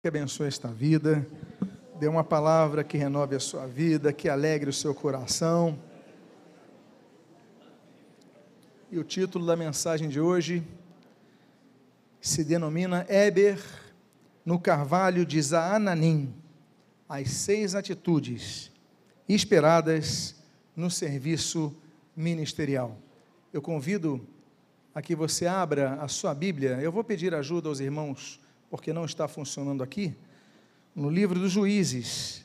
que abençoe esta vida, dê uma palavra que renove a sua vida, que alegre o seu coração. E o título da mensagem de hoje se denomina Eber no Carvalho de Zaananim, as seis atitudes esperadas no serviço ministerial. Eu convido a que você abra a sua Bíblia. Eu vou pedir ajuda aos irmãos porque não está funcionando aqui, no livro dos Juízes,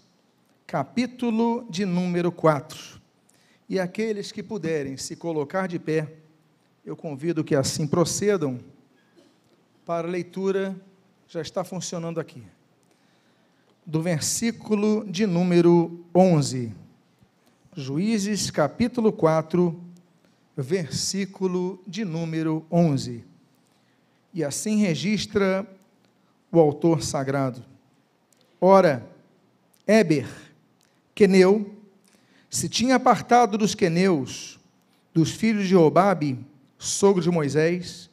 capítulo de número 4. E aqueles que puderem se colocar de pé, eu convido que assim procedam para a leitura, já está funcionando aqui. Do versículo de número 11. Juízes, capítulo 4, versículo de número 11. E assim registra o autor sagrado. Ora, Éber, Queneu, se tinha apartado dos queneus, dos filhos de Obabe, sogro de Moisés,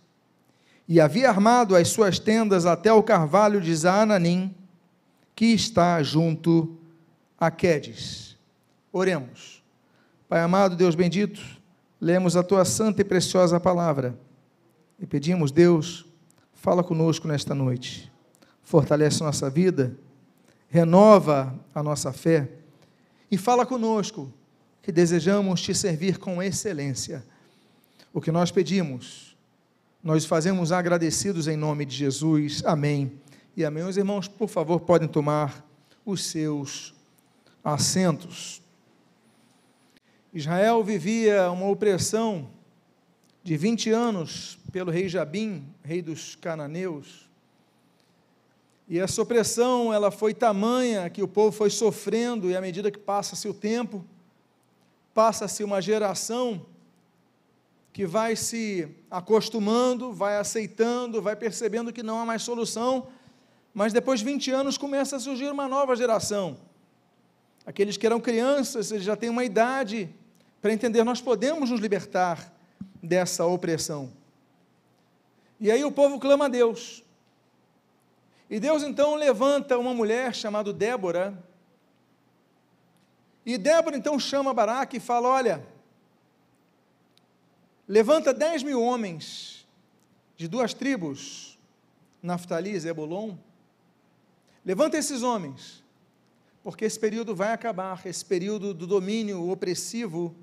e havia armado as suas tendas até o carvalho de Zaananim, que está junto a Quedes. Oremos. Pai amado, Deus bendito, lemos a tua santa e preciosa palavra e pedimos, Deus, fala conosco nesta noite fortalece nossa vida, renova a nossa fé e fala conosco que desejamos te servir com excelência. O que nós pedimos, nós fazemos agradecidos em nome de Jesus. Amém. E amém. Os irmãos, por favor, podem tomar os seus assentos. Israel vivia uma opressão de 20 anos pelo rei Jabim, rei dos cananeus. E essa opressão, ela foi tamanha que o povo foi sofrendo, e à medida que passa-se o tempo, passa-se uma geração que vai se acostumando, vai aceitando, vai percebendo que não há mais solução, mas depois de 20 anos começa a surgir uma nova geração. Aqueles que eram crianças, eles já têm uma idade para entender, nós podemos nos libertar dessa opressão. E aí o povo clama a Deus. E Deus então levanta uma mulher chamada Débora. E Débora então chama Baraque e fala: Olha, levanta dez mil homens de duas tribos, Naftali e Zebulon. Levanta esses homens, porque esse período vai acabar, esse período do domínio opressivo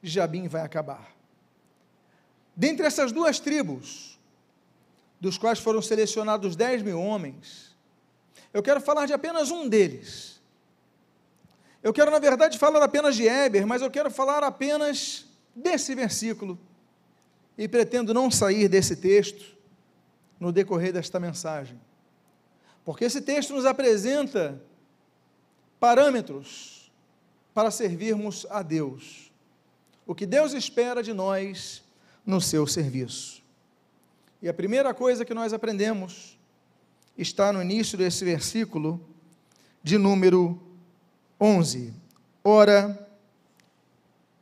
de Jabim vai acabar. Dentre essas duas tribos, dos quais foram selecionados 10 mil homens, eu quero falar de apenas um deles. Eu quero, na verdade, falar apenas de Eber, mas eu quero falar apenas desse versículo. E pretendo não sair desse texto no decorrer desta mensagem. Porque esse texto nos apresenta parâmetros para servirmos a Deus. O que Deus espera de nós no seu serviço. E a primeira coisa que nós aprendemos está no início desse versículo, de número 11. Ora,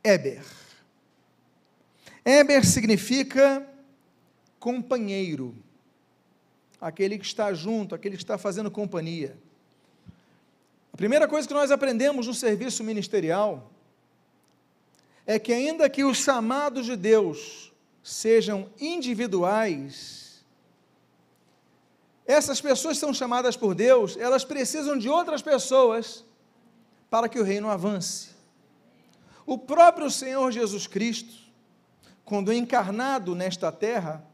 Eber. Eber significa companheiro, aquele que está junto, aquele que está fazendo companhia. A primeira coisa que nós aprendemos no serviço ministerial é que, ainda que os chamados de Deus sejam individuais, essas pessoas são chamadas por Deus, elas precisam de outras pessoas para que o reino avance. O próprio Senhor Jesus Cristo, quando encarnado nesta terra,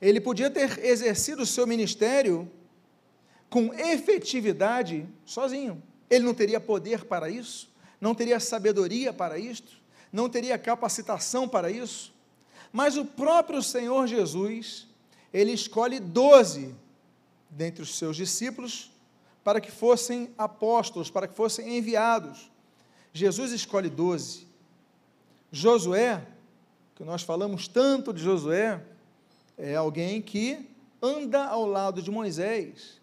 ele podia ter exercido o seu ministério com efetividade sozinho. Ele não teria poder para isso, não teria sabedoria para isto, não teria capacitação para isso. Mas o próprio Senhor Jesus, ele escolhe doze dentre os seus discípulos para que fossem apóstolos, para que fossem enviados. Jesus escolhe doze. Josué, que nós falamos tanto de Josué, é alguém que anda ao lado de Moisés.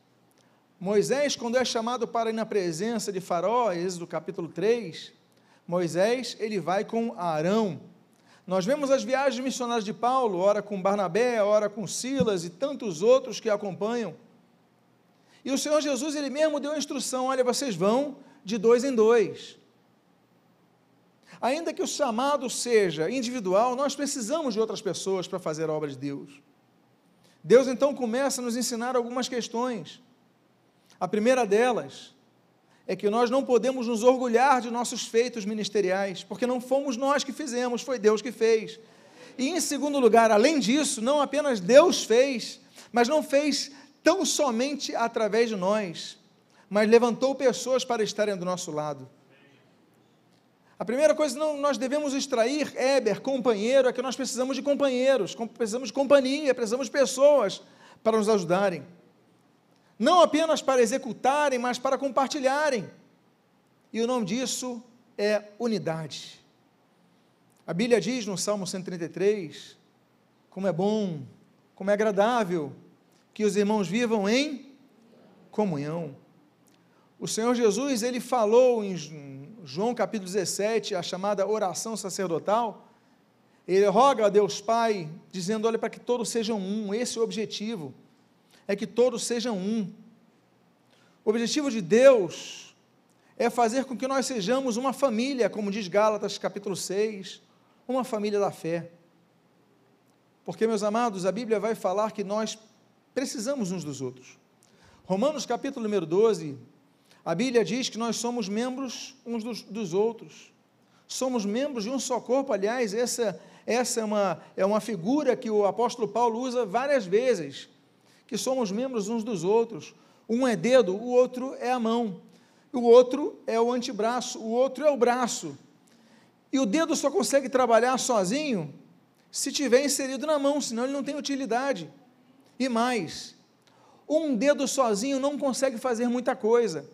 Moisés, quando é chamado para ir na presença de Faraó, Êxodo capítulo 3, Moisés, ele vai com Arão, nós vemos as viagens missionárias de Paulo, ora com Barnabé, ora com Silas e tantos outros que acompanham. E o Senhor Jesus, ele mesmo deu a instrução: olha, vocês vão de dois em dois. Ainda que o chamado seja individual, nós precisamos de outras pessoas para fazer a obra de Deus. Deus então começa a nos ensinar algumas questões. A primeira delas é que nós não podemos nos orgulhar de nossos feitos ministeriais, porque não fomos nós que fizemos, foi Deus que fez. E em segundo lugar, além disso, não apenas Deus fez, mas não fez tão somente através de nós, mas levantou pessoas para estarem do nosso lado. A primeira coisa que nós devemos extrair, Éber, companheiro, é que nós precisamos de companheiros, precisamos de companhia, precisamos de pessoas para nos ajudarem. Não apenas para executarem, mas para compartilharem. E o nome disso é unidade. A Bíblia diz no Salmo 133, como é bom, como é agradável que os irmãos vivam em comunhão. O Senhor Jesus, ele falou em João capítulo 17, a chamada oração sacerdotal, ele roga a Deus Pai, dizendo: olha, para que todos sejam um, esse é o objetivo, é que todos sejam um. O objetivo de Deus é fazer com que nós sejamos uma família, como diz Gálatas capítulo 6, uma família da fé. Porque, meus amados, a Bíblia vai falar que nós precisamos uns dos outros. Romanos capítulo número 12, a Bíblia diz que nós somos membros uns dos, dos outros. Somos membros de um só corpo. Aliás, essa, essa é, uma, é uma figura que o apóstolo Paulo usa várias vezes. Que somos membros uns dos outros. Um é dedo, o outro é a mão. O outro é o antebraço, o outro é o braço. E o dedo só consegue trabalhar sozinho se tiver inserido na mão, senão ele não tem utilidade. E mais, um dedo sozinho não consegue fazer muita coisa.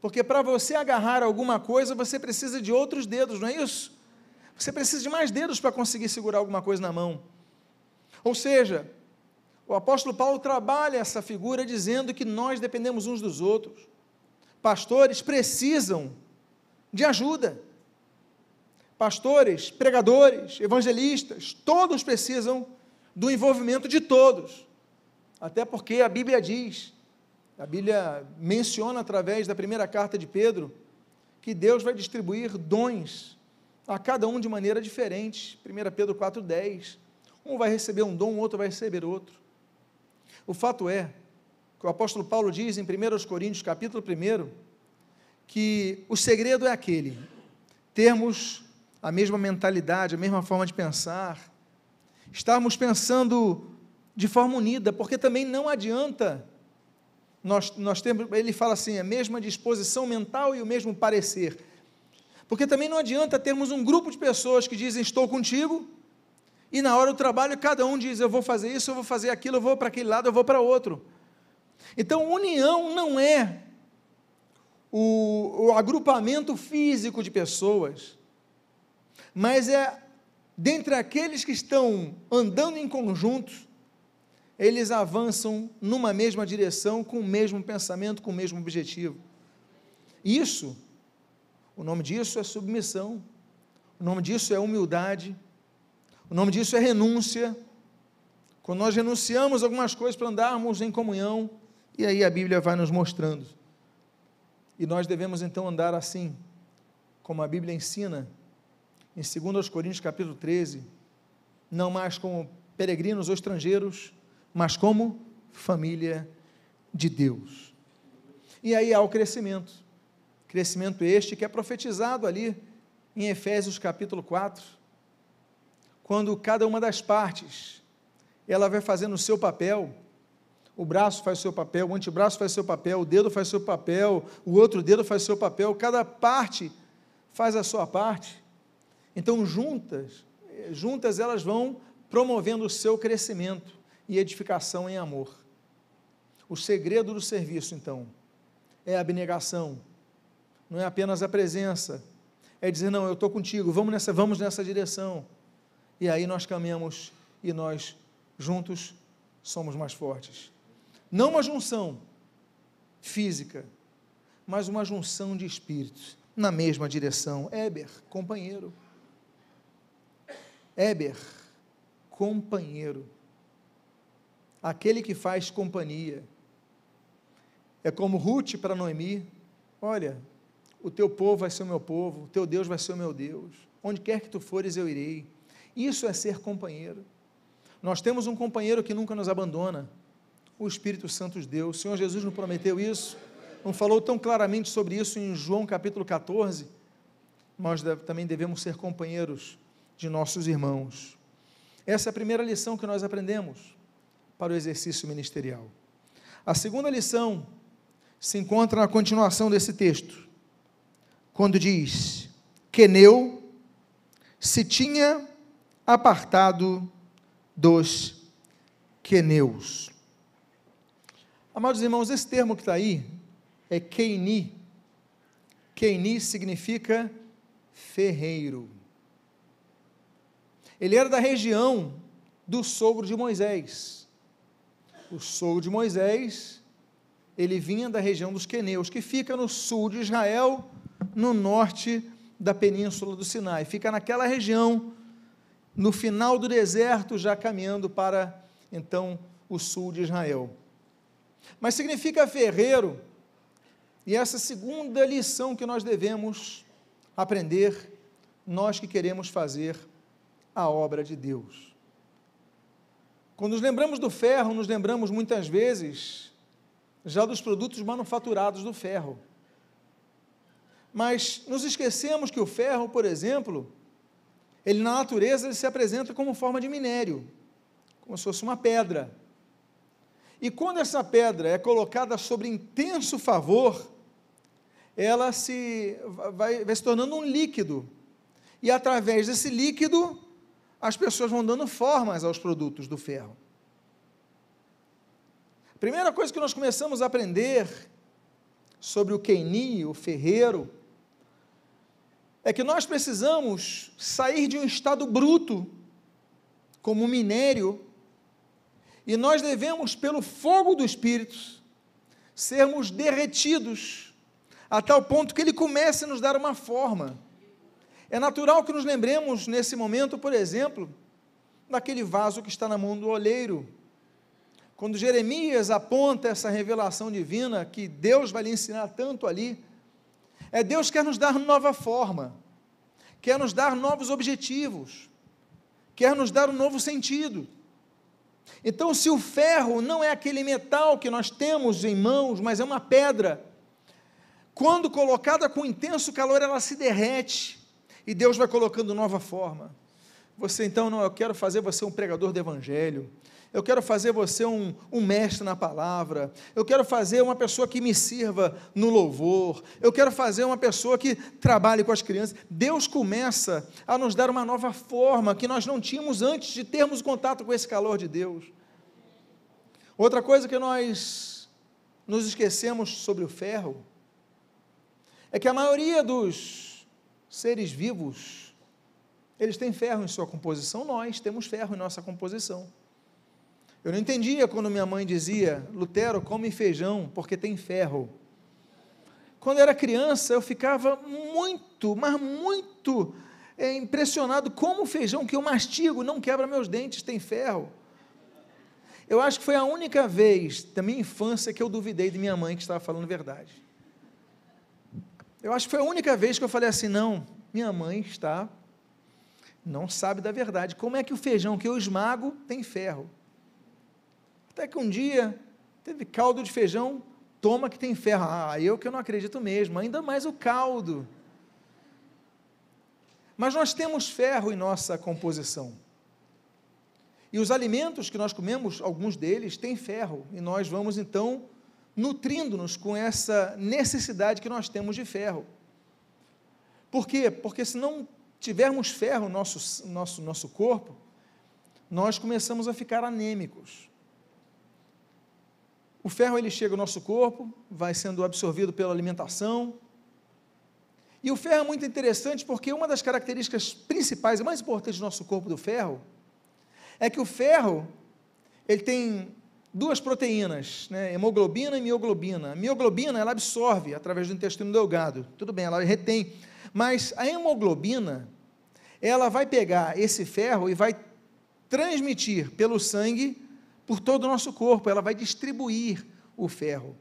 Porque para você agarrar alguma coisa, você precisa de outros dedos, não é isso? Você precisa de mais dedos para conseguir segurar alguma coisa na mão. Ou seja, o apóstolo Paulo trabalha essa figura dizendo que nós dependemos uns dos outros. Pastores precisam de ajuda. Pastores, pregadores, evangelistas, todos precisam do envolvimento de todos. Até porque a Bíblia diz a Bíblia menciona através da primeira carta de Pedro que Deus vai distribuir dons a cada um de maneira diferente. 1 Pedro 4,10. Um vai receber um dom, o outro vai receber outro. O fato é que o apóstolo Paulo diz em 1 Coríntios, capítulo 1, que o segredo é aquele: termos a mesma mentalidade, a mesma forma de pensar, estarmos pensando de forma unida, porque também não adianta nós, nós temos, ele fala assim, a mesma disposição mental e o mesmo parecer. Porque também não adianta termos um grupo de pessoas que dizem estou contigo, e na hora do trabalho cada um diz eu vou fazer isso, eu vou fazer aquilo, eu vou para aquele lado, eu vou para outro. Então, união não é o, o agrupamento físico de pessoas, mas é dentre aqueles que estão andando em conjunto, eles avançam numa mesma direção, com o mesmo pensamento, com o mesmo objetivo. Isso, o nome disso é submissão, o nome disso é humildade, o nome disso é renúncia. Quando nós renunciamos algumas coisas para andarmos em comunhão, e aí a Bíblia vai nos mostrando. E nós devemos então andar assim, como a Bíblia ensina, em 2 Coríntios capítulo 13, não mais como peregrinos ou estrangeiros, mas como família de Deus. E aí há o crescimento. Crescimento este que é profetizado ali em Efésios capítulo 4, quando cada uma das partes ela vai fazendo o seu papel. O braço faz seu papel, o antebraço faz seu papel, o dedo faz seu papel, o outro dedo faz seu papel, cada parte faz a sua parte. Então, juntas, juntas elas vão promovendo o seu crescimento e edificação em amor. O segredo do serviço, então, é a abnegação, não é apenas a presença, é dizer, não, eu estou contigo, vamos nessa, vamos nessa direção. E aí nós caminhamos e nós, juntos, somos mais fortes. Não uma junção física, mas uma junção de espíritos na mesma direção. Éber, companheiro. Éber, companheiro aquele que faz companhia. É como Ruth para Noemi: Olha, o teu povo vai ser o meu povo, o teu Deus vai ser o meu Deus. Onde quer que tu fores, eu irei. Isso é ser companheiro. Nós temos um companheiro que nunca nos abandona, o Espírito Santo de Deus. O Senhor Jesus nos prometeu isso, não falou tão claramente sobre isso em João capítulo 14. Nós também devemos ser companheiros de nossos irmãos. Essa é a primeira lição que nós aprendemos para o exercício ministerial. A segunda lição se encontra na continuação desse texto, quando diz: Queneu se tinha apartado dos queneus. Amados irmãos, esse termo que está aí é Keini. Keini significa ferreiro. Ele era da região do sogro de Moisés. O sogro de Moisés, ele vinha da região dos queneus, que fica no sul de Israel, no norte da península do Sinai. Fica naquela região no final do deserto, já caminhando para então o sul de Israel. Mas significa ferreiro, e essa segunda lição que nós devemos aprender, nós que queremos fazer a obra de Deus. Quando nos lembramos do ferro, nos lembramos muitas vezes já dos produtos manufaturados do ferro. Mas nos esquecemos que o ferro, por exemplo, ele na natureza ele se apresenta como forma de minério, como se fosse uma pedra. E quando essa pedra é colocada sobre intenso favor, ela se vai, vai se tornando um líquido. E através desse líquido, as pessoas vão dando formas aos produtos do ferro. A primeira coisa que nós começamos a aprender sobre o Keini, o ferreiro, é que nós precisamos sair de um estado bruto, como minério, e nós devemos, pelo fogo do Espírito, sermos derretidos, a tal ponto que ele comece a nos dar uma forma. É natural que nos lembremos, nesse momento, por exemplo, daquele vaso que está na mão do oleiro. Quando Jeremias aponta essa revelação divina, que Deus vai lhe ensinar tanto ali, é Deus quer nos dar nova forma, quer nos dar novos objetivos, quer nos dar um novo sentido. Então, se o ferro não é aquele metal que nós temos em mãos, mas é uma pedra, quando colocada com intenso calor, ela se derrete e Deus vai colocando nova forma. Você então, não, eu quero fazer você um pregador do Evangelho, eu quero fazer você um, um, mestre na palavra, eu quero fazer uma pessoa que me sirva no louvor, eu quero fazer uma pessoa que trabalhe com as crianças. Deus começa a nos dar uma nova forma que nós não tínhamos antes de termos contato com esse calor de Deus. Outra coisa que nós nos esquecemos sobre o ferro é que a maioria dos seres vivos, eles têm ferro em sua composição, nós temos ferro em nossa composição. Eu não entendia quando minha mãe dizia: Lutero, come feijão porque tem ferro. Quando era criança, eu ficava muito, mas muito é, impressionado como o feijão que eu mastigo não quebra meus dentes, tem ferro. Eu acho que foi a única vez da minha infância que eu duvidei de minha mãe que estava falando verdade. Eu acho que foi a única vez que eu falei assim: não, minha mãe está, não sabe da verdade. Como é que o feijão que eu esmago tem ferro? Até que um dia teve caldo de feijão, toma que tem ferro. Ah, eu que eu não acredito mesmo, ainda mais o caldo. Mas nós temos ferro em nossa composição. E os alimentos que nós comemos, alguns deles têm ferro, e nós vamos então nutrindo-nos com essa necessidade que nós temos de ferro. Por quê? Porque se não tivermos ferro no nosso, nosso, nosso corpo, nós começamos a ficar anêmicos. O ferro ele chega ao nosso corpo, vai sendo absorvido pela alimentação. E o ferro é muito interessante porque uma das características principais e mais importantes do nosso corpo do ferro é que o ferro ele tem duas proteínas, né, hemoglobina e mioglobina. A mioglobina ela absorve através do intestino delgado, tudo bem, ela retém, mas a hemoglobina ela vai pegar esse ferro e vai transmitir pelo sangue por todo o nosso corpo, ela vai distribuir o ferro.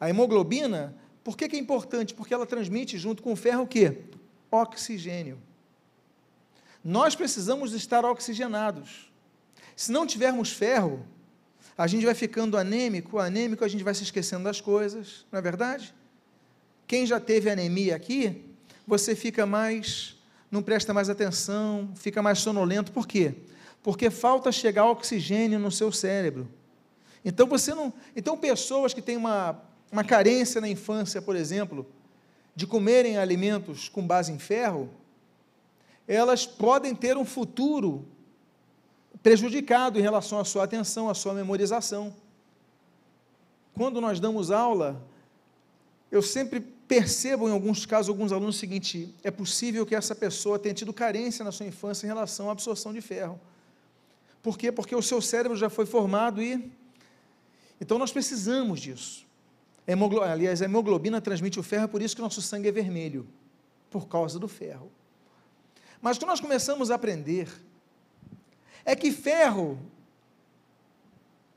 A hemoglobina, por que, que é importante? Porque ela transmite junto com o ferro o quê? Oxigênio. Nós precisamos estar oxigenados. Se não tivermos ferro, a gente vai ficando anêmico, anêmico, a gente vai se esquecendo das coisas, não é verdade? Quem já teve anemia aqui, você fica mais, não presta mais atenção, fica mais sonolento. Por quê? Porque falta chegar oxigênio no seu cérebro. Então você não, então pessoas que têm uma, uma carência na infância, por exemplo, de comerem alimentos com base em ferro, elas podem ter um futuro prejudicado em relação à sua atenção, à sua memorização. Quando nós damos aula, eu sempre percebo em alguns casos, alguns alunos, o seguinte: é possível que essa pessoa tenha tido carência na sua infância em relação à absorção de ferro. Por quê? Porque o seu cérebro já foi formado e. Então nós precisamos disso. Hemoglo... Aliás, a hemoglobina transmite o ferro, é por isso que nosso sangue é vermelho por causa do ferro. Mas o que nós começamos a aprender é que ferro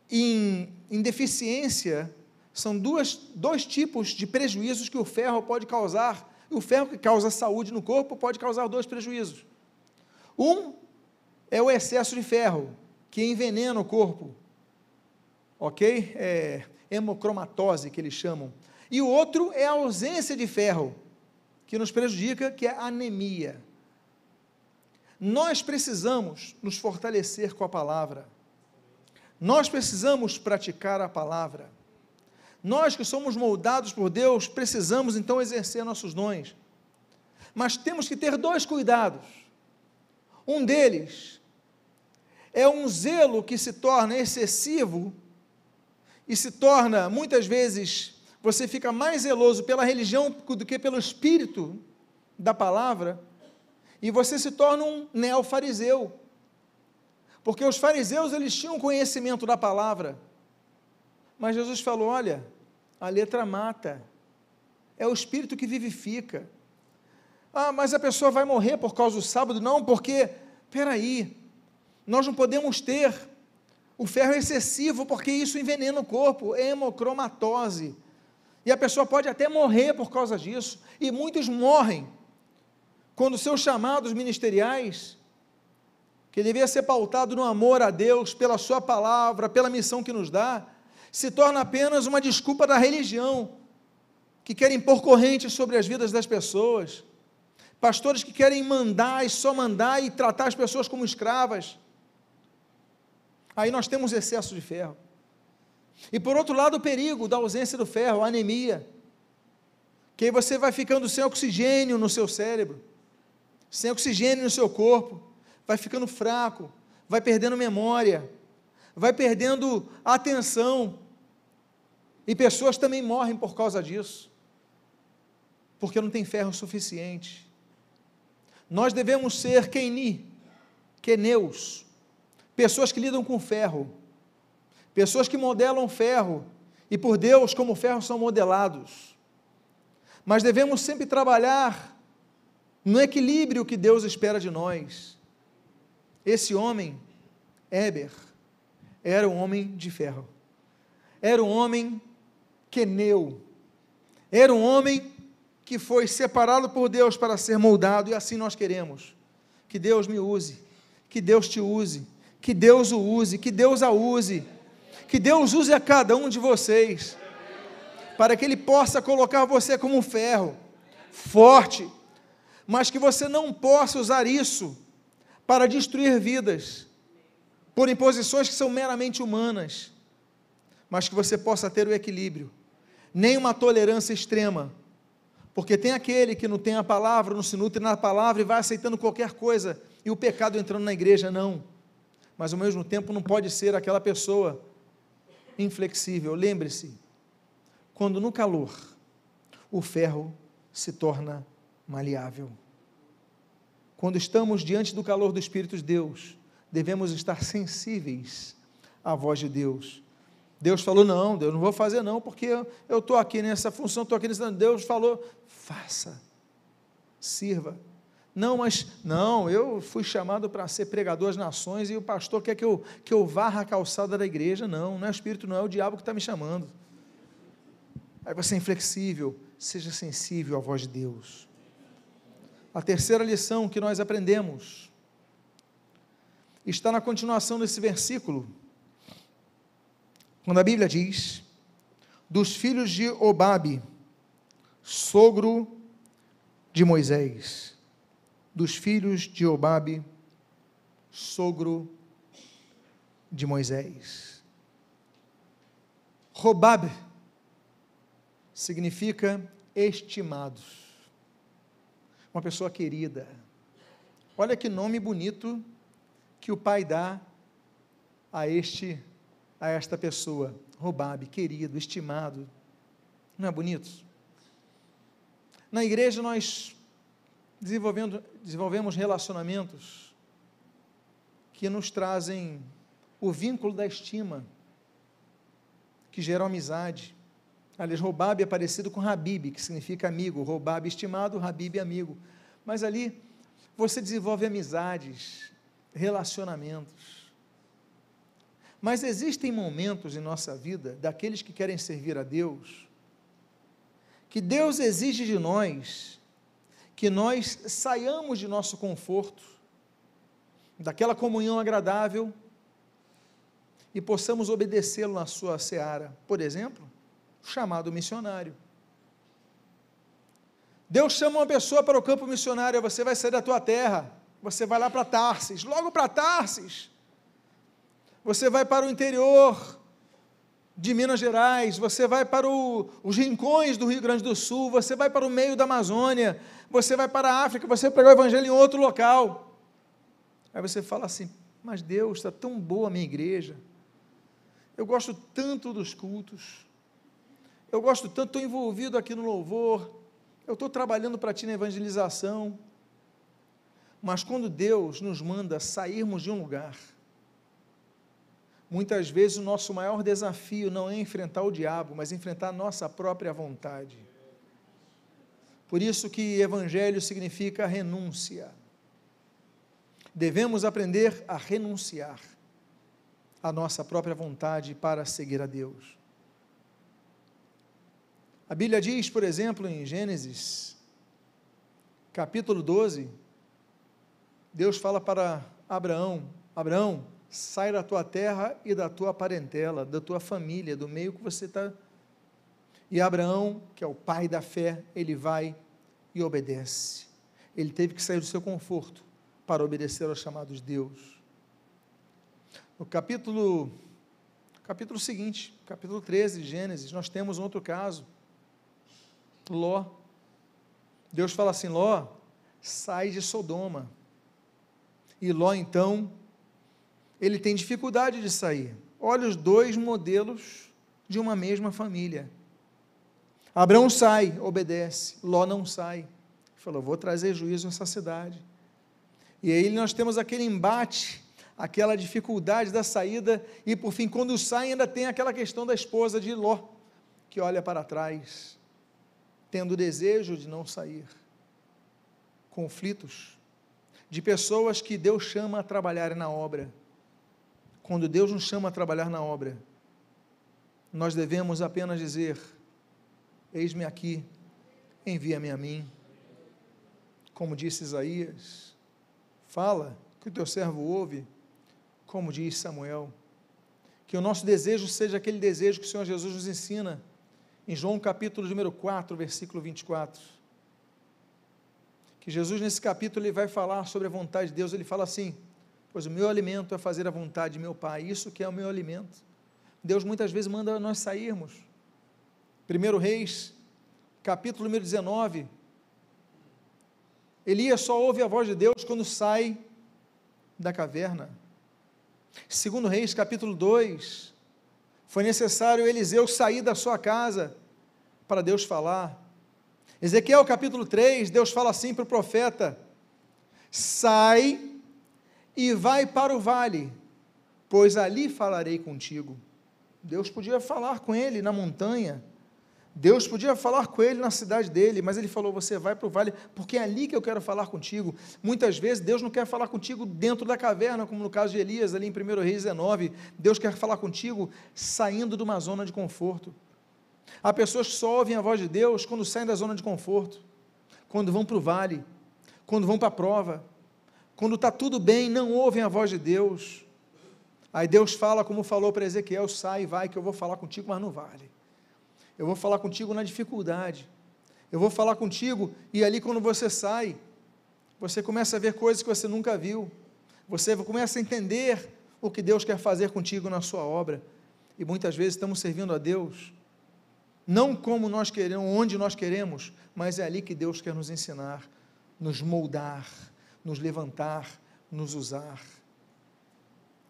em, em deficiência são duas, dois tipos de prejuízos que o ferro pode causar. O ferro que causa saúde no corpo pode causar dois prejuízos. Um é o excesso de ferro, que envenena o corpo. Ok? É hemocromatose, que eles chamam. E o outro é a ausência de ferro, que nos prejudica, que é a anemia. Nós precisamos nos fortalecer com a palavra. Nós precisamos praticar a palavra. Nós que somos moldados por Deus, precisamos então exercer nossos dons. Mas temos que ter dois cuidados. Um deles é um zelo que se torna excessivo e se torna, muitas vezes, você fica mais zeloso pela religião do que pelo espírito da palavra e você se torna um neofariseu. Porque os fariseus eles tinham conhecimento da palavra. Mas Jesus falou: "Olha, a letra mata. É o espírito que vivifica. Ah, mas a pessoa vai morrer por causa do sábado? Não, porque peraí, nós não podemos ter o ferro excessivo, porque isso envenena o corpo, hemocromatose. E a pessoa pode até morrer por causa disso, e muitos morrem quando seus chamados ministeriais, que devia ser pautado no amor a Deus, pela Sua palavra, pela missão que nos dá, se torna apenas uma desculpa da religião, que querem pôr correntes sobre as vidas das pessoas, pastores que querem mandar e só mandar e tratar as pessoas como escravas. Aí nós temos excesso de ferro. E por outro lado, o perigo da ausência do ferro, a anemia. Que aí você vai ficando sem oxigênio no seu cérebro sem oxigênio no seu corpo, vai ficando fraco, vai perdendo memória, vai perdendo atenção. E pessoas também morrem por causa disso, porque não tem ferro suficiente. Nós devemos ser Keini, Keneus, pessoas que lidam com ferro, pessoas que modelam ferro, e por Deus, como ferro, são modelados. Mas devemos sempre trabalhar no equilíbrio que Deus espera de nós. Esse homem, Éber, era um homem de ferro, era um homem queneu, era um homem que foi separado por Deus para ser moldado, e assim nós queremos. Que Deus me use, que Deus te use, que Deus o use, que Deus a use, que Deus use a cada um de vocês, para que Ele possa colocar você como um ferro, forte, mas que você não possa usar isso para destruir vidas, por imposições que são meramente humanas, mas que você possa ter o equilíbrio, nem uma tolerância extrema, porque tem aquele que não tem a palavra, não se nutre na palavra e vai aceitando qualquer coisa, e o pecado entrando na igreja, não. Mas ao mesmo tempo não pode ser aquela pessoa inflexível. Lembre-se, quando no calor o ferro se torna maleável. Quando estamos diante do calor do Espírito de Deus, devemos estar sensíveis à voz de Deus. Deus falou: não, Deus não vou fazer, não, porque eu estou aqui nessa função, estou aqui nessa. Deus falou: faça, sirva. Não, mas não, eu fui chamado para ser pregador às nações e o pastor quer que eu, que eu varra a calçada da igreja. Não, não é o Espírito, não é o diabo que está me chamando. Aí você é inflexível, seja sensível à voz de Deus. A terceira lição que nós aprendemos está na continuação desse versículo, quando a Bíblia diz: dos filhos de Obabe, sogro de Moisés, dos filhos de Obabe, sogro de Moisés. Robabe significa estimados uma pessoa querida. Olha que nome bonito que o pai dá a este a esta pessoa, Robabe, querido, estimado. Não é bonito? Na igreja nós desenvolvemos relacionamentos que nos trazem o vínculo da estima, que geram amizade. Aliás, Robabe é parecido com Habib, que significa amigo. Robabe estimado, Habib amigo. Mas ali você desenvolve amizades, relacionamentos. Mas existem momentos em nossa vida, daqueles que querem servir a Deus, que Deus exige de nós que nós saiamos de nosso conforto, daquela comunhão agradável, e possamos obedecê-lo na sua seara. Por exemplo, chamado missionário. Deus chama uma pessoa para o campo missionário, você vai sair da tua terra, você vai lá para Tarsis, logo para Tarsis. Você vai para o interior de Minas Gerais, você vai para o, os rincões do Rio Grande do Sul, você vai para o meio da Amazônia, você vai para a África, você pregou o evangelho em outro local. Aí você fala assim: Mas Deus, está tão boa a minha igreja, eu gosto tanto dos cultos, eu gosto tanto, estou envolvido aqui no louvor, eu estou trabalhando para ti na evangelização. Mas quando Deus nos manda sairmos de um lugar, muitas vezes o nosso maior desafio não é enfrentar o diabo, mas enfrentar a nossa própria vontade. Por isso que evangelho significa renúncia. Devemos aprender a renunciar à nossa própria vontade para seguir a Deus. A Bíblia diz, por exemplo, em Gênesis, capítulo 12, Deus fala para Abraão: Abraão, sai da tua terra e da tua parentela, da tua família, do meio que você está. E Abraão, que é o pai da fé, ele vai e obedece. Ele teve que sair do seu conforto para obedecer aos chamados de Deus. No capítulo, capítulo seguinte, capítulo 13 de Gênesis, nós temos um outro caso Ló. Deus fala assim: Ló, sai de Sodoma. E Ló, então, ele tem dificuldade de sair. Olha os dois modelos de uma mesma família. Abraão sai, obedece. Ló não sai. Falou: vou trazer juízo nessa cidade. E aí nós temos aquele embate, aquela dificuldade da saída, e por fim, quando sai, ainda tem aquela questão da esposa de Ló, que olha para trás tendo desejo de não sair. Conflitos de pessoas que Deus chama a trabalhar na obra. Quando Deus nos chama a trabalhar na obra, nós devemos apenas dizer: Eis-me aqui, envia-me a mim. Como disse Isaías, fala que o teu servo ouve, como diz Samuel. Que o nosso desejo seja aquele desejo que o Senhor Jesus nos ensina em João capítulo número 4, versículo 24. Que Jesus, nesse capítulo, ele vai falar sobre a vontade de Deus. Ele fala assim: Pois o meu alimento é fazer a vontade de meu Pai, isso que é o meu alimento. Deus muitas vezes manda nós sairmos. 1 Reis, capítulo número 19. Elias só ouve a voz de Deus quando sai da caverna. Segundo Reis, capítulo 2, foi necessário Eliseu sair da sua casa para Deus falar. Ezequiel capítulo 3, Deus fala assim para o profeta: Sai e vai para o vale, pois ali falarei contigo. Deus podia falar com ele na montanha, Deus podia falar com ele na cidade dele, mas ele falou: Você vai para o vale, porque é ali que eu quero falar contigo. Muitas vezes Deus não quer falar contigo dentro da caverna, como no caso de Elias, ali em 1 Reis 19. Deus quer falar contigo saindo de uma zona de conforto. Há pessoas que só ouvem a voz de Deus quando saem da zona de conforto, quando vão para o vale, quando vão para a prova, quando está tudo bem, não ouvem a voz de Deus. Aí Deus fala, como falou para Ezequiel: sai, vai, que eu vou falar contigo, mas não vale. Eu vou falar contigo na dificuldade. Eu vou falar contigo, e ali quando você sai, você começa a ver coisas que você nunca viu. Você começa a entender o que Deus quer fazer contigo na sua obra. E muitas vezes estamos servindo a Deus, não como nós queremos, onde nós queremos, mas é ali que Deus quer nos ensinar, nos moldar, nos levantar, nos usar.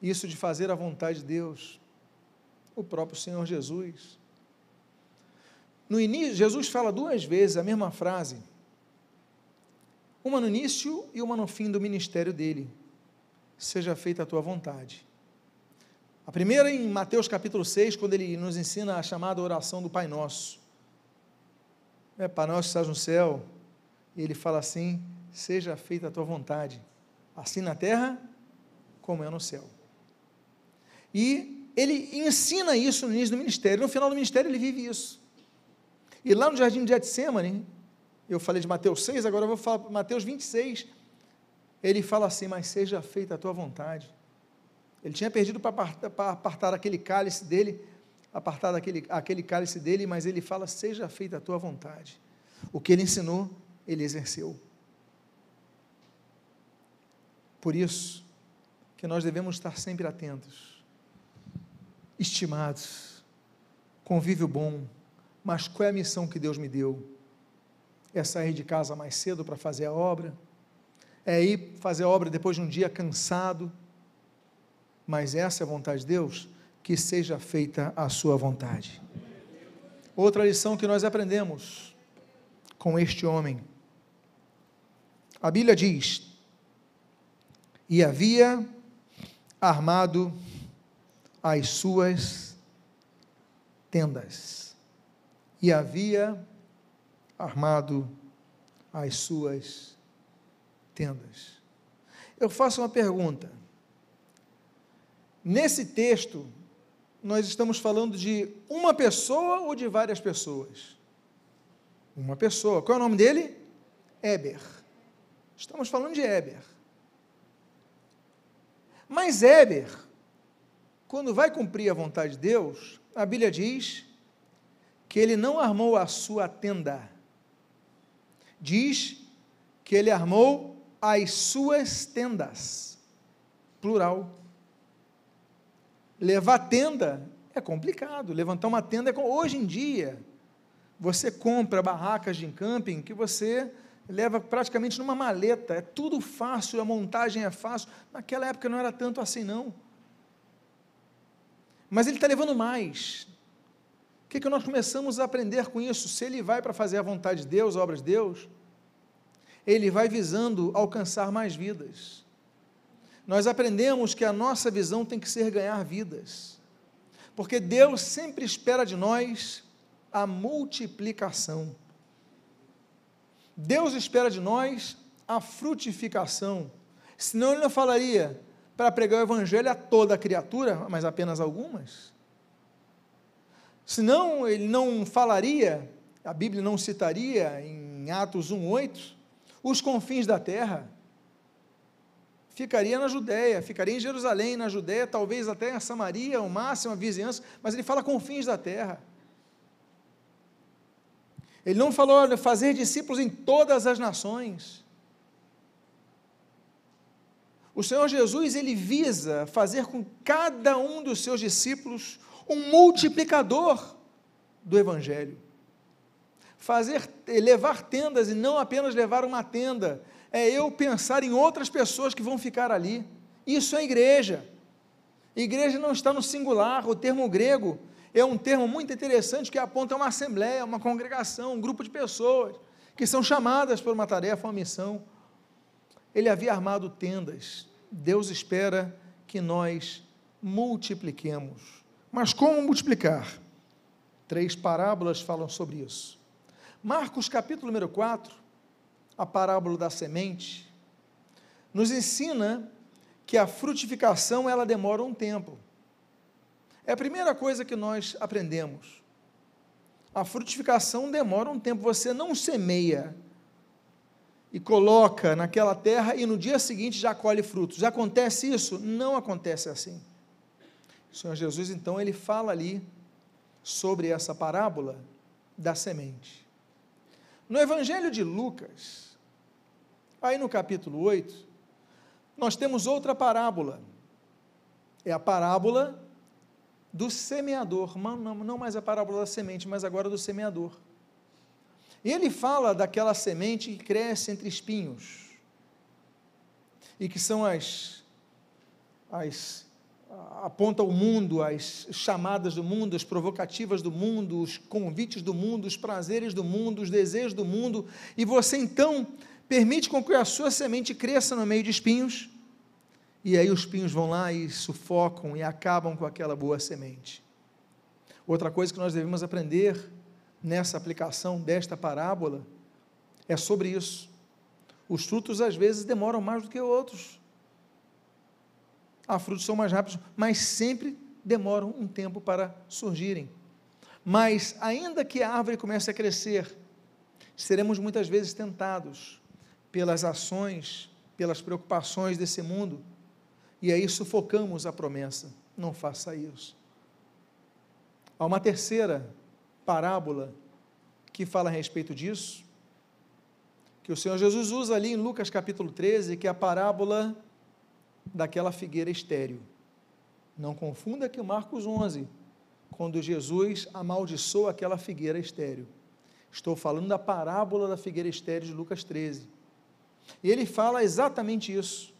Isso de fazer a vontade de Deus, o próprio Senhor Jesus. No início, Jesus fala duas vezes a mesma frase, uma no início e uma no fim do ministério dele. Seja feita a tua vontade. A primeira em Mateus capítulo 6, quando ele nos ensina a chamada oração do Pai Nosso. É, Pai Nosso que estás no céu. E ele fala assim: seja feita a tua vontade, assim na terra como é no céu. E ele ensina isso no início do ministério. No final do ministério ele vive isso. E lá no jardim de Getsemane, eu falei de Mateus 6, agora eu vou falar Mateus 26. Ele fala assim: Mas seja feita a tua vontade. Ele tinha perdido para apartar aquele cálice dele, apartar aquele cálice dele, mas ele fala: Seja feita a tua vontade. O que ele ensinou, ele exerceu. Por isso que nós devemos estar sempre atentos, estimados, convívio bom, mas qual é a missão que Deus me deu? É sair de casa mais cedo para fazer a obra? É ir fazer a obra depois de um dia cansado? Mas essa é a vontade de Deus? Que seja feita a sua vontade. Outra lição que nós aprendemos com este homem. A Bíblia diz: E havia armado as suas tendas e havia armado as suas tendas. Eu faço uma pergunta. Nesse texto, nós estamos falando de uma pessoa ou de várias pessoas? Uma pessoa. Qual é o nome dele? Éber. Estamos falando de Éber. Mas Éber, quando vai cumprir a vontade de Deus, a Bíblia diz que ele não armou a sua tenda. Diz que ele armou as suas tendas. Plural. Levar tenda é complicado. Levantar uma tenda é. Hoje em dia, você compra barracas de camping que você leva praticamente numa maleta. É tudo fácil, a montagem é fácil. Naquela época não era tanto assim, não. Mas ele está levando mais que, que nós começamos a aprender com isso? Se ele vai para fazer a vontade de Deus, a obra de Deus, ele vai visando alcançar mais vidas. Nós aprendemos que a nossa visão tem que ser ganhar vidas, porque Deus sempre espera de nós a multiplicação. Deus espera de nós a frutificação, senão Ele não falaria para pregar o Evangelho a toda a criatura, mas apenas algumas. Senão ele não falaria, a Bíblia não citaria em Atos 1:8 os confins da terra. Ficaria na Judéia, ficaria em Jerusalém, na Judéia, talvez até em Samaria, o máximo, a vizinhança, mas ele fala confins da terra. Ele não falou fazer discípulos em todas as nações. O Senhor Jesus, ele visa fazer com cada um dos seus discípulos um multiplicador do Evangelho. Fazer, levar tendas e não apenas levar uma tenda, é eu pensar em outras pessoas que vão ficar ali. Isso é igreja. Igreja não está no singular, o termo grego é um termo muito interessante que aponta uma assembleia, uma congregação, um grupo de pessoas que são chamadas por uma tarefa, uma missão. Ele havia armado tendas. Deus espera que nós multipliquemos mas como multiplicar? Três parábolas falam sobre isso. Marcos capítulo número 4, a parábola da semente, nos ensina que a frutificação ela demora um tempo. É a primeira coisa que nós aprendemos. A frutificação demora um tempo, você não semeia e coloca naquela terra e no dia seguinte já colhe frutos. Já acontece isso? Não acontece assim. O Senhor Jesus, então, ele fala ali sobre essa parábola da semente. No Evangelho de Lucas, aí no capítulo 8, nós temos outra parábola. É a parábola do semeador. Não, mais a parábola da semente, mas agora do semeador. Ele fala daquela semente que cresce entre espinhos. E que são as, as aponta o mundo, as chamadas do mundo, as provocativas do mundo, os convites do mundo, os prazeres do mundo, os desejos do mundo, e você então permite com que a sua semente cresça no meio de espinhos, e aí os espinhos vão lá e sufocam e acabam com aquela boa semente. Outra coisa que nós devemos aprender nessa aplicação desta parábola é sobre isso. Os frutos às vezes demoram mais do que outros. Há frutos são mais rápidos, mas sempre demoram um tempo para surgirem. Mas ainda que a árvore comece a crescer, seremos muitas vezes tentados pelas ações, pelas preocupações desse mundo, e aí sufocamos a promessa. Não faça isso. Há uma terceira parábola que fala a respeito disso, que o Senhor Jesus usa ali em Lucas capítulo 13, que é a parábola daquela figueira estéril. Não confunda que Marcos 11, quando Jesus amaldiçoou aquela figueira estéril. Estou falando da parábola da figueira estéril de Lucas 13. E ele fala exatamente isso: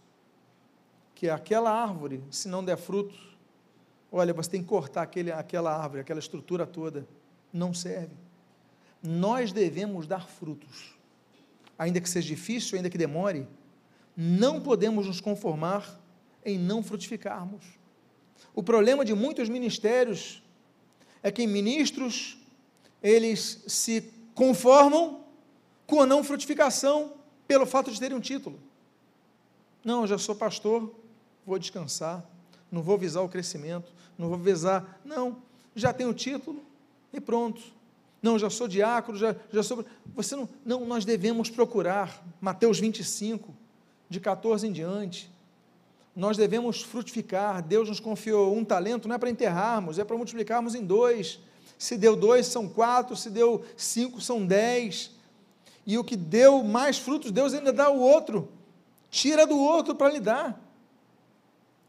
que aquela árvore, se não der fruto, olha, você tem que cortar aquele, aquela árvore, aquela estrutura toda. Não serve. Nós devemos dar frutos. Ainda que seja difícil, ainda que demore, não podemos nos conformar em não frutificarmos. O problema de muitos ministérios é que ministros eles se conformam com a não frutificação pelo fato de terem um título. Não, eu já sou pastor, vou descansar, não vou visar o crescimento, não vou visar, não, já tenho o título e pronto. Não, já sou diácono, já, já sou. Você não, não, nós devemos procurar, Mateus 25, de 14 em diante. Nós devemos frutificar. Deus nos confiou um talento, não é para enterrarmos, é para multiplicarmos em dois. Se deu dois, são quatro, se deu cinco, são dez. E o que deu mais frutos, Deus ainda dá o outro, tira do outro para lhe dar.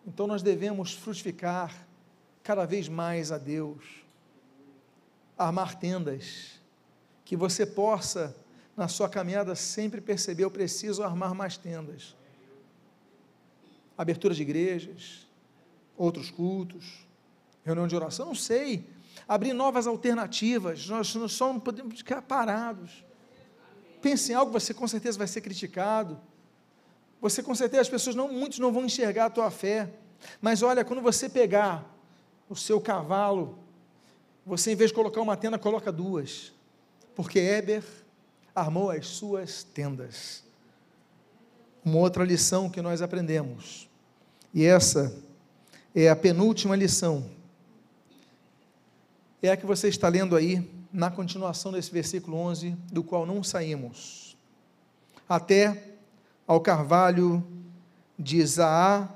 Então nós devemos frutificar cada vez mais a Deus, armar tendas, que você possa na sua caminhada sempre perceber, eu preciso armar mais tendas. Abertura de igrejas, outros cultos, reunião de oração, não sei. Abrir novas alternativas, nós, nós só não podemos ficar parados. Pense em algo, você com certeza vai ser criticado. Você com certeza, as pessoas não, muitos não vão enxergar a tua fé. Mas olha, quando você pegar o seu cavalo, você em vez de colocar uma tenda, coloca duas. Porque Éber armou as suas tendas. Uma outra lição que nós aprendemos, e essa é a penúltima lição, é a que você está lendo aí, na continuação desse versículo 11, do qual não saímos. Até ao carvalho de Zaananim.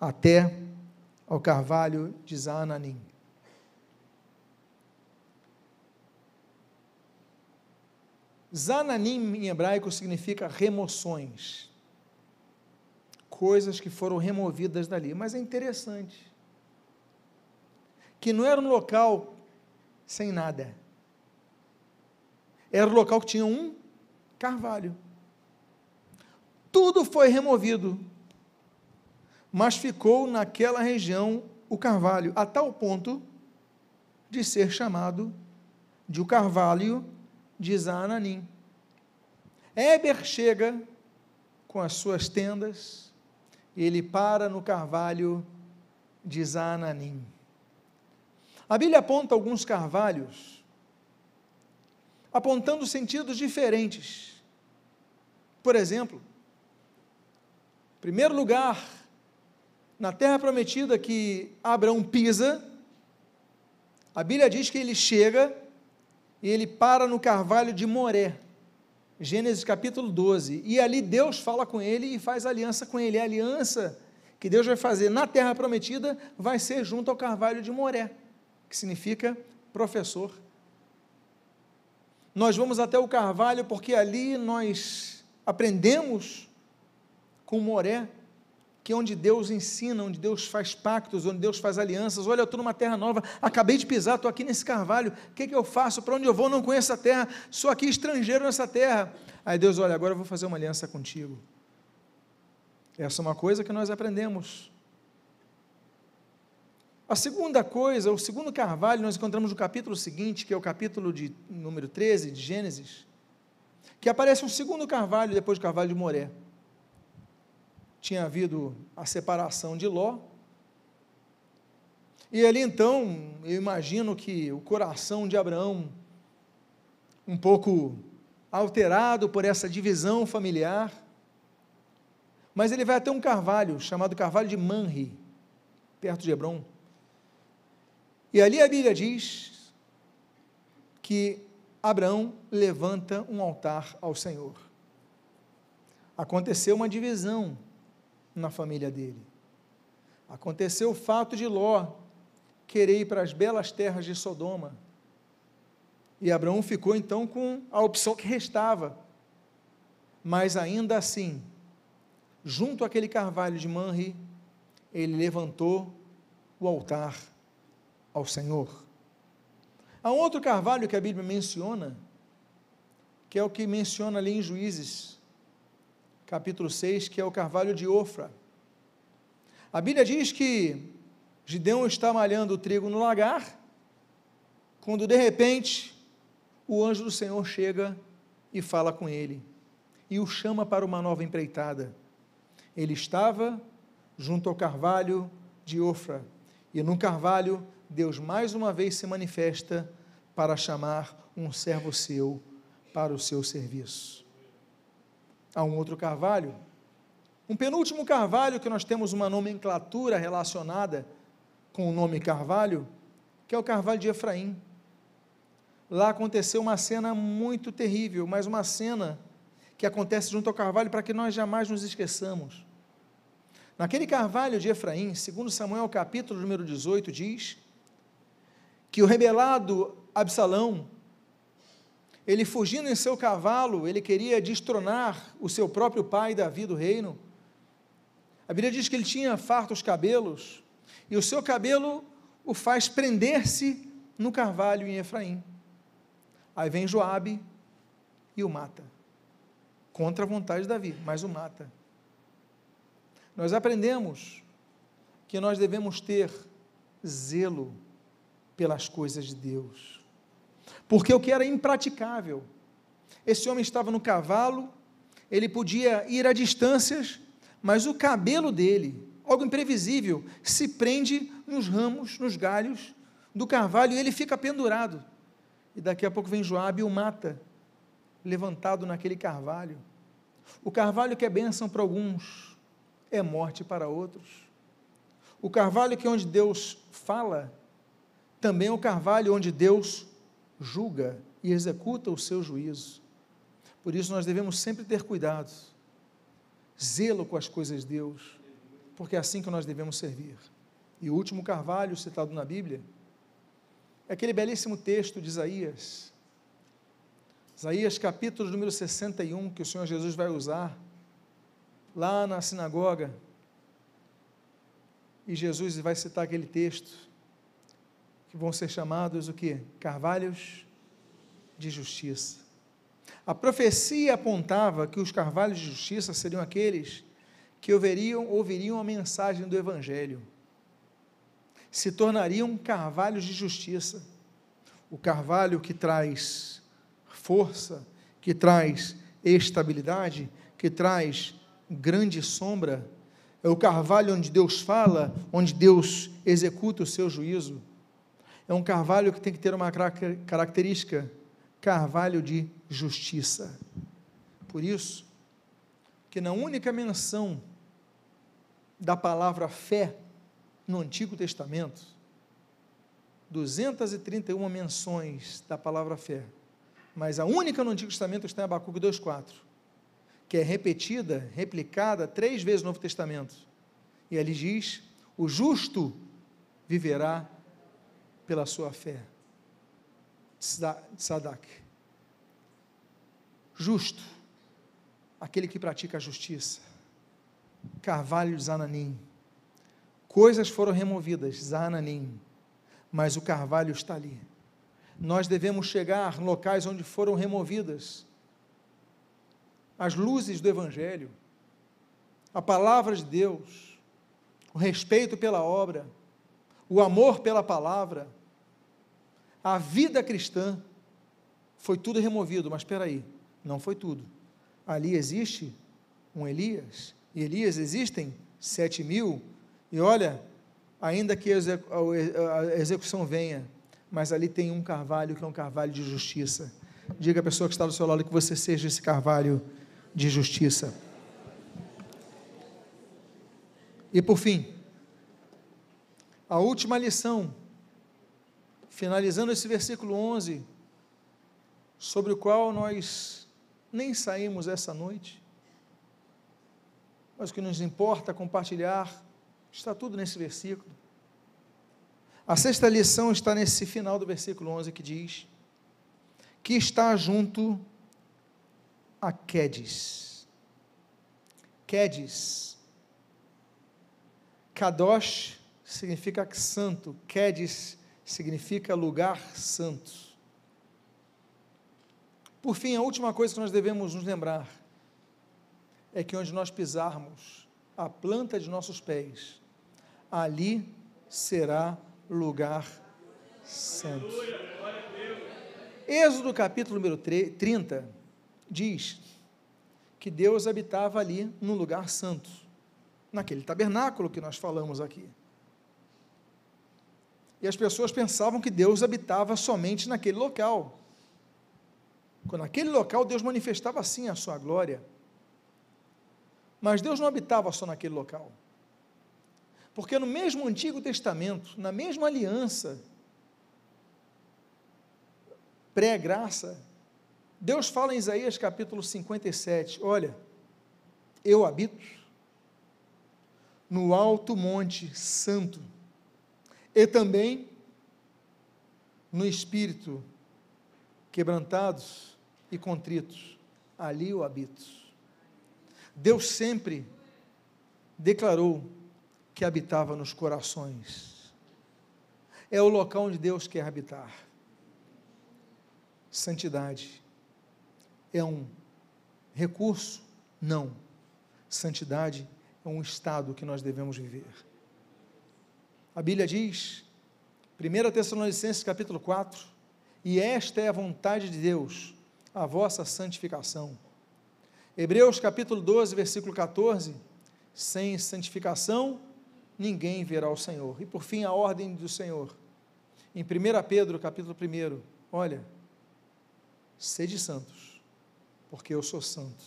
Até ao carvalho de Zaananim. Zananim em hebraico significa remoções. Coisas que foram removidas dali. Mas é interessante que não era um local sem nada. Era um local que tinha um carvalho. Tudo foi removido, mas ficou naquela região o carvalho, a tal ponto de ser chamado de o carvalho de Zananim. Éber chega com as suas tendas, ele para no carvalho de Zananim. A Bíblia aponta alguns carvalhos, apontando sentidos diferentes. Por exemplo, primeiro lugar, na terra prometida que Abraão pisa, A Bíblia diz que ele chega e ele para no carvalho de Moré. Gênesis capítulo 12. E ali Deus fala com ele e faz aliança com ele. A aliança que Deus vai fazer na terra prometida vai ser junto ao carvalho de Moré, que significa professor. Nós vamos até o carvalho porque ali nós aprendemos com Moré, que é onde Deus ensina, onde Deus faz pactos, onde Deus faz alianças. Olha, eu estou numa terra nova, acabei de pisar, estou aqui nesse carvalho, o que, que eu faço? Para onde eu vou? Não conheço a terra, sou aqui estrangeiro nessa terra. Aí Deus, olha, agora eu vou fazer uma aliança contigo. Essa é uma coisa que nós aprendemos. A segunda coisa, o segundo carvalho, nós encontramos no capítulo seguinte, que é o capítulo de número 13 de Gênesis, que aparece um segundo carvalho depois do carvalho de Moré tinha havido a separação de Ló. E ali então, eu imagino que o coração de Abraão, um pouco alterado por essa divisão familiar, mas ele vai até um carvalho, chamado Carvalho de Manri, perto de Hebron. E ali a Bíblia diz que Abraão levanta um altar ao Senhor. Aconteceu uma divisão na família dele. Aconteceu o fato de Ló querer ir para as belas terras de Sodoma. E Abraão ficou então com a opção que restava. Mas ainda assim, junto àquele carvalho de Manri, ele levantou o altar ao Senhor. Há um outro carvalho que a Bíblia menciona, que é o que menciona ali em Juízes, capítulo 6, que é o carvalho de Ofra. A Bíblia diz que Gideão está malhando o trigo no lagar, quando de repente o anjo do Senhor chega e fala com ele e o chama para uma nova empreitada. Ele estava junto ao carvalho de Ofra, e no carvalho Deus mais uma vez se manifesta para chamar um servo seu para o seu serviço a um outro carvalho. Um penúltimo carvalho que nós temos uma nomenclatura relacionada com o nome carvalho, que é o carvalho de Efraim. Lá aconteceu uma cena muito terrível, mas uma cena que acontece junto ao carvalho para que nós jamais nos esqueçamos. Naquele carvalho de Efraim, segundo Samuel capítulo número 18, diz que o rebelado Absalão ele fugindo em seu cavalo, ele queria destronar o seu próprio pai Davi do reino. A Bíblia diz que ele tinha fartos cabelos, e o seu cabelo o faz prender-se no carvalho em Efraim. Aí vem Joabe e o mata. Contra a vontade de Davi, mas o mata. Nós aprendemos que nós devemos ter zelo pelas coisas de Deus porque o que era impraticável. Esse homem estava no cavalo, ele podia ir a distâncias, mas o cabelo dele, algo imprevisível, se prende nos ramos, nos galhos do carvalho e ele fica pendurado. E daqui a pouco vem Joabe e o mata, levantado naquele carvalho. O carvalho que é bênção para alguns, é morte para outros. O carvalho que é onde Deus fala, também é o carvalho onde Deus julga e executa o seu juízo. Por isso nós devemos sempre ter cuidado, zelo com as coisas de Deus, porque é assim que nós devemos servir. E o último carvalho citado na Bíblia é aquele belíssimo texto de Isaías. Isaías capítulo número 61, que o Senhor Jesus vai usar lá na sinagoga. E Jesus vai citar aquele texto que vão ser chamados o que? Carvalhos de justiça. A profecia apontava que os carvalhos de justiça seriam aqueles que ouviriam, ouviriam a mensagem do Evangelho, se tornariam carvalhos de justiça. O carvalho que traz força, que traz estabilidade, que traz grande sombra, é o carvalho onde Deus fala, onde Deus executa o seu juízo é um carvalho que tem que ter uma característica: carvalho de justiça. Por isso, que na única menção da palavra fé no Antigo Testamento, 231 menções da palavra fé, mas a única no Antigo Testamento está em Abacuque 2,4, que é repetida, replicada três vezes no Novo Testamento. E ali diz: o justo viverá pela sua fé. Sadak. Justo, aquele que pratica a justiça. Carvalho Zananim. Coisas foram removidas, Zananim, mas o carvalho está ali. Nós devemos chegar locais onde foram removidas as luzes do Evangelho, a palavra de Deus, o respeito pela obra, o amor pela palavra, a vida cristã, foi tudo removido, mas espera aí, não foi tudo. Ali existe um Elias, e Elias existem sete mil, e olha, ainda que a execução venha, mas ali tem um carvalho que é um carvalho de justiça. Diga à pessoa que está do seu lado que você seja esse carvalho de justiça. E por fim, a última lição, finalizando esse versículo 11, sobre o qual nós nem saímos essa noite, mas o que nos importa compartilhar está tudo nesse versículo. A sexta lição está nesse final do versículo 11 que diz: que está junto a Quedes. Quedes. Kadosh significa santo, Quedes significa lugar santo. Por fim, a última coisa que nós devemos nos lembrar é que onde nós pisarmos a planta de nossos pés, ali será lugar santo. Êxodo capítulo número 30 diz que Deus habitava ali no lugar santo, naquele tabernáculo que nós falamos aqui. E as pessoas pensavam que Deus habitava somente naquele local. Quando naquele local Deus manifestava assim a sua glória. Mas Deus não habitava só naquele local. Porque no mesmo Antigo Testamento, na mesma aliança, pré-graça, Deus fala em Isaías capítulo 57, olha, eu habito no alto monte santo, e também no espírito quebrantados e contritos, ali eu habito. Deus sempre declarou que habitava nos corações. É o local onde Deus quer habitar. Santidade é um recurso? Não. Santidade é um estado que nós devemos viver. A Bíblia diz, 1 Tessalonicenses capítulo 4, e esta é a vontade de Deus, a vossa santificação. Hebreus capítulo 12, versículo 14, sem santificação ninguém verá o Senhor. E por fim, a ordem do Senhor. Em 1 Pedro, capítulo 1, olha, sede santos, porque eu sou santo.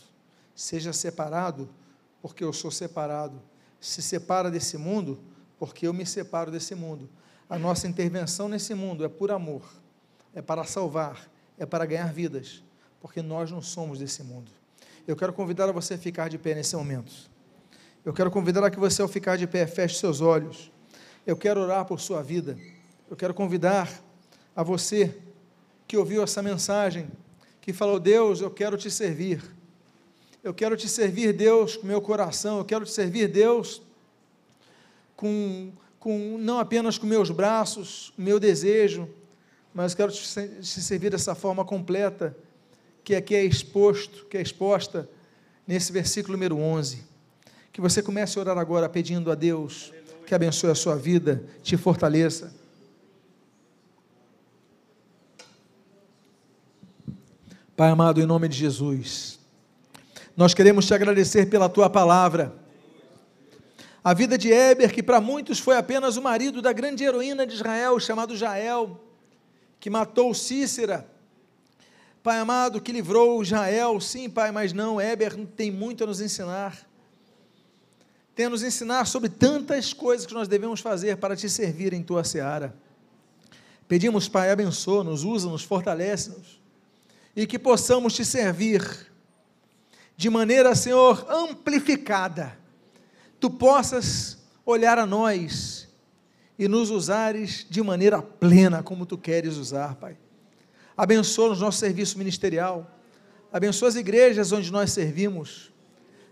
Seja separado, porque eu sou separado. Se separa desse mundo, porque eu me separo desse mundo. A nossa intervenção nesse mundo é por amor, é para salvar, é para ganhar vidas, porque nós não somos desse mundo. Eu quero convidar a você a ficar de pé nesse momento. Eu quero convidar a que você, ao ficar de pé, feche seus olhos. Eu quero orar por sua vida. Eu quero convidar a você que ouviu essa mensagem, que falou: Deus, eu quero te servir. Eu quero te servir, Deus, com meu coração. Eu quero te servir, Deus, com, com não apenas com meus braços, meu desejo, mas quero te, te servir dessa forma completa, que aqui é exposto, que é exposta nesse versículo número 11 que você comece a orar agora pedindo a Deus que abençoe a sua vida, te fortaleça. Pai amado, em nome de Jesus, nós queremos te agradecer pela tua palavra. A vida de Éber, que para muitos foi apenas o marido da grande heroína de Israel, chamado Jael, que matou Cícera. Pai amado, que livrou Israel, sim, Pai, mas não, Éber tem muito a nos ensinar tem a nos ensinar sobre tantas coisas que nós devemos fazer para te servir em tua seara. Pedimos, Pai, abençoa-nos, usa-nos, fortalece-nos, e que possamos te servir de maneira, Senhor, amplificada. Tu possas olhar a nós e nos usares de maneira plena, como tu queres usar, Pai. Abençoa-nos nosso serviço ministerial, abençoa as igrejas onde nós servimos.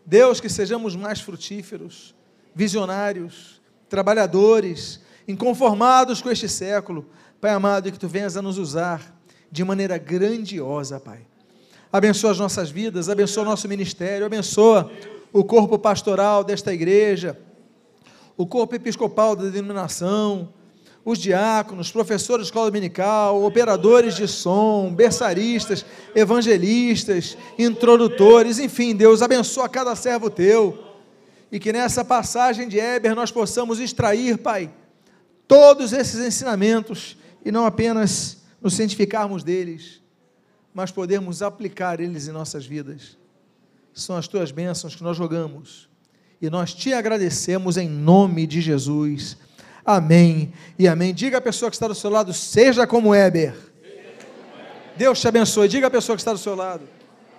Deus, que sejamos mais frutíferos, visionários, trabalhadores, inconformados com este século, Pai amado, e que tu venhas a nos usar de maneira grandiosa, Pai. Abençoa as nossas vidas, abençoa o nosso ministério, abençoa o corpo pastoral desta igreja, o corpo episcopal da denominação, os diáconos, professores de escola dominical, operadores de som, berçaristas, evangelistas, introdutores, enfim, Deus abençoa cada servo teu. E que nessa passagem de Éber nós possamos extrair, Pai, todos esses ensinamentos e não apenas nos cientificarmos deles, mas podermos aplicar eles em nossas vidas. São as tuas bênçãos que nós jogamos e nós te agradecemos em nome de Jesus. Amém e amém. Diga à pessoa que está do seu lado, seja como Éber. Deus te abençoe. Diga à pessoa que está do seu lado.